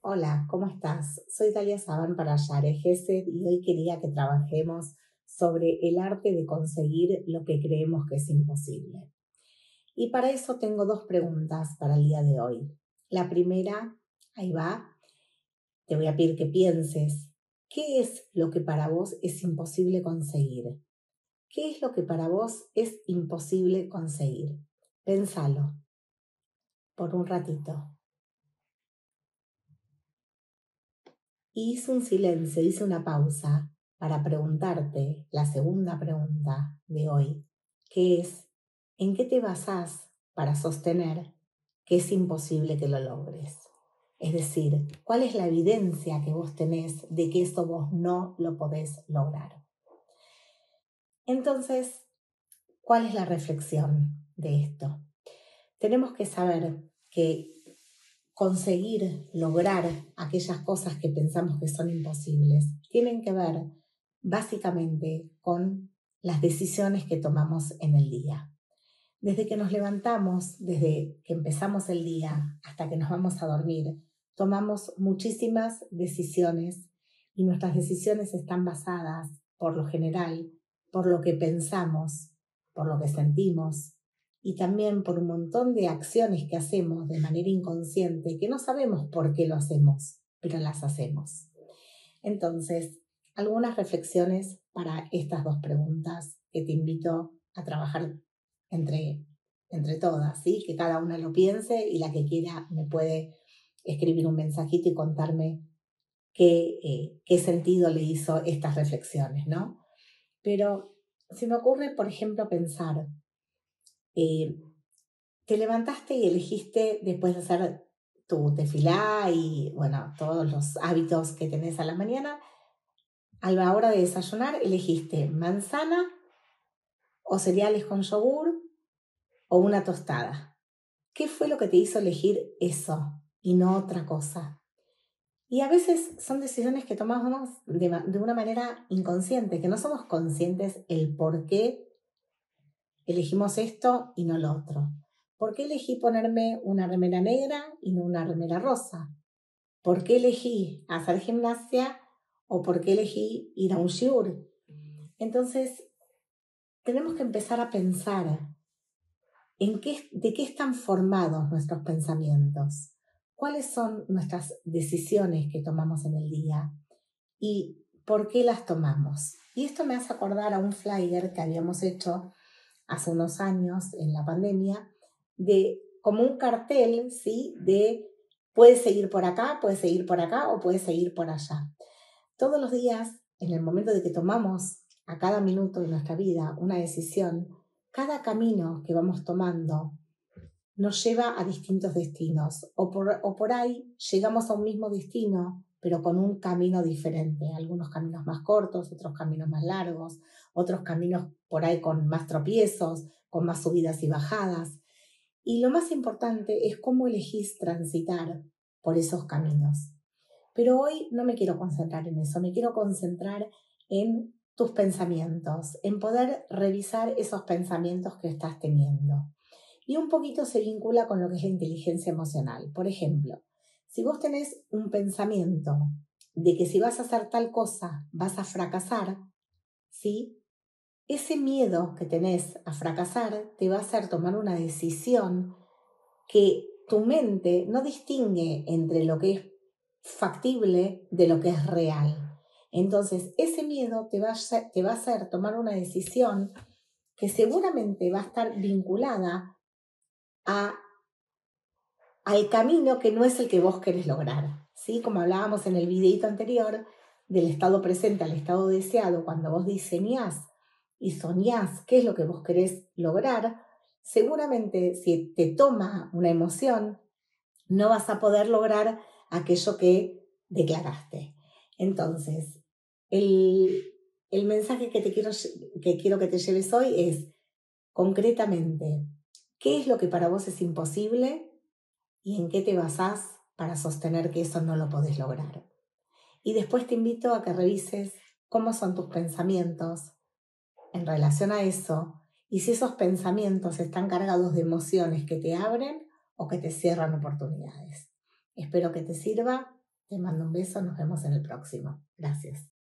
Hola, ¿cómo estás? Soy Talia Saban para Yare Gesed y hoy quería que trabajemos sobre el arte de conseguir lo que creemos que es imposible. Y para eso tengo dos preguntas para el día de hoy. La primera, ahí va, te voy a pedir que pienses, ¿qué es lo que para vos es imposible conseguir? ¿Qué es lo que para vos es imposible conseguir? Pénsalo por un ratito. hice un silencio, hice una pausa para preguntarte la segunda pregunta de hoy, que es, ¿en qué te basás para sostener que es imposible que lo logres? Es decir, ¿cuál es la evidencia que vos tenés de que esto vos no lo podés lograr? Entonces, ¿cuál es la reflexión de esto? Tenemos que saber que conseguir lograr aquellas cosas que pensamos que son imposibles tienen que ver básicamente con las decisiones que tomamos en el día. Desde que nos levantamos, desde que empezamos el día hasta que nos vamos a dormir, tomamos muchísimas decisiones y nuestras decisiones están basadas, por lo general, por lo que pensamos, por lo que sentimos y también por un montón de acciones que hacemos de manera inconsciente que no sabemos por qué lo hacemos, pero las hacemos. Entonces, algunas reflexiones para estas dos preguntas que te invito a trabajar entre, entre todas, ¿sí? que cada una lo piense y la que quiera me puede escribir un mensajito y contarme qué, eh, qué sentido le hizo estas reflexiones, ¿no? Pero se me ocurre, por ejemplo, pensar, eh, te levantaste y elegiste después de hacer tu tefilá y, bueno, todos los hábitos que tenés a la mañana, a la hora de desayunar elegiste manzana o cereales con yogur o una tostada. ¿Qué fue lo que te hizo elegir eso y no otra cosa? Y a veces son decisiones que tomamos de, una manera inconsciente, que no somos conscientes el por qué elegimos esto y no lo otro. ¿Por qué elegí ponerme una remera negra y no una remera rosa? ¿Por qué elegí hacer gimnasia o por qué elegí ir a un shiur? Entonces, tenemos que empezar a pensar en qué, de qué están formados nuestros pensamientos, cuáles son nuestras decisiones que tomamos en el día y por qué las tomamos. Y esto me hace acordar a un flyer que habíamos hecho hace unos años en la pandemia, de como un cartel, ¿sí? De puedes seguir por acá, puedes seguir por acá o puedes seguir por allá. Todos los días, en el momento de que tomamos a cada minuto de nuestra vida una decisión, cada camino que vamos tomando nos lleva a distintos destinos o por, o por ahí llegamos a un mismo destino, pero con un camino diferente, algunos caminos más cortos, otros caminos más largos, otros caminos por ahí con más tropiezos, con más subidas y bajadas. Y lo más importante es cómo elegís transitar por esos caminos. Pero hoy no me quiero concentrar en eso, me quiero concentrar en tus pensamientos, en poder revisar esos pensamientos que estás teniendo. Y un poquito se vincula con lo que es la inteligencia emocional. Por ejemplo, si vos tenés un pensamiento de que si vas a hacer tal cosa vas a fracasar, ¿sí? ese miedo que tenés a fracasar te va a hacer tomar una decisión que tu mente no distingue entre lo que es factible de lo que es real. Entonces, ese miedo te va a, te va a hacer tomar una decisión que seguramente va a estar vinculada a, al camino que no es el que vos querés lograr. ¿sí? Como hablábamos en el videito anterior, del estado presente al estado deseado, cuando vos diseñás y soñás qué es lo que vos querés lograr, seguramente si te toma una emoción, no vas a poder lograr aquello que declaraste. Entonces, el, el mensaje que, te quiero, que quiero que te lleves hoy es, concretamente, ¿qué es lo que para vos es imposible y en qué te basás para sostener que eso no lo podés lograr? Y después te invito a que revises cómo son tus pensamientos, en relación a eso y si esos pensamientos están cargados de emociones que te abren o que te cierran oportunidades. Espero que te sirva. Te mando un beso. Nos vemos en el próximo. Gracias.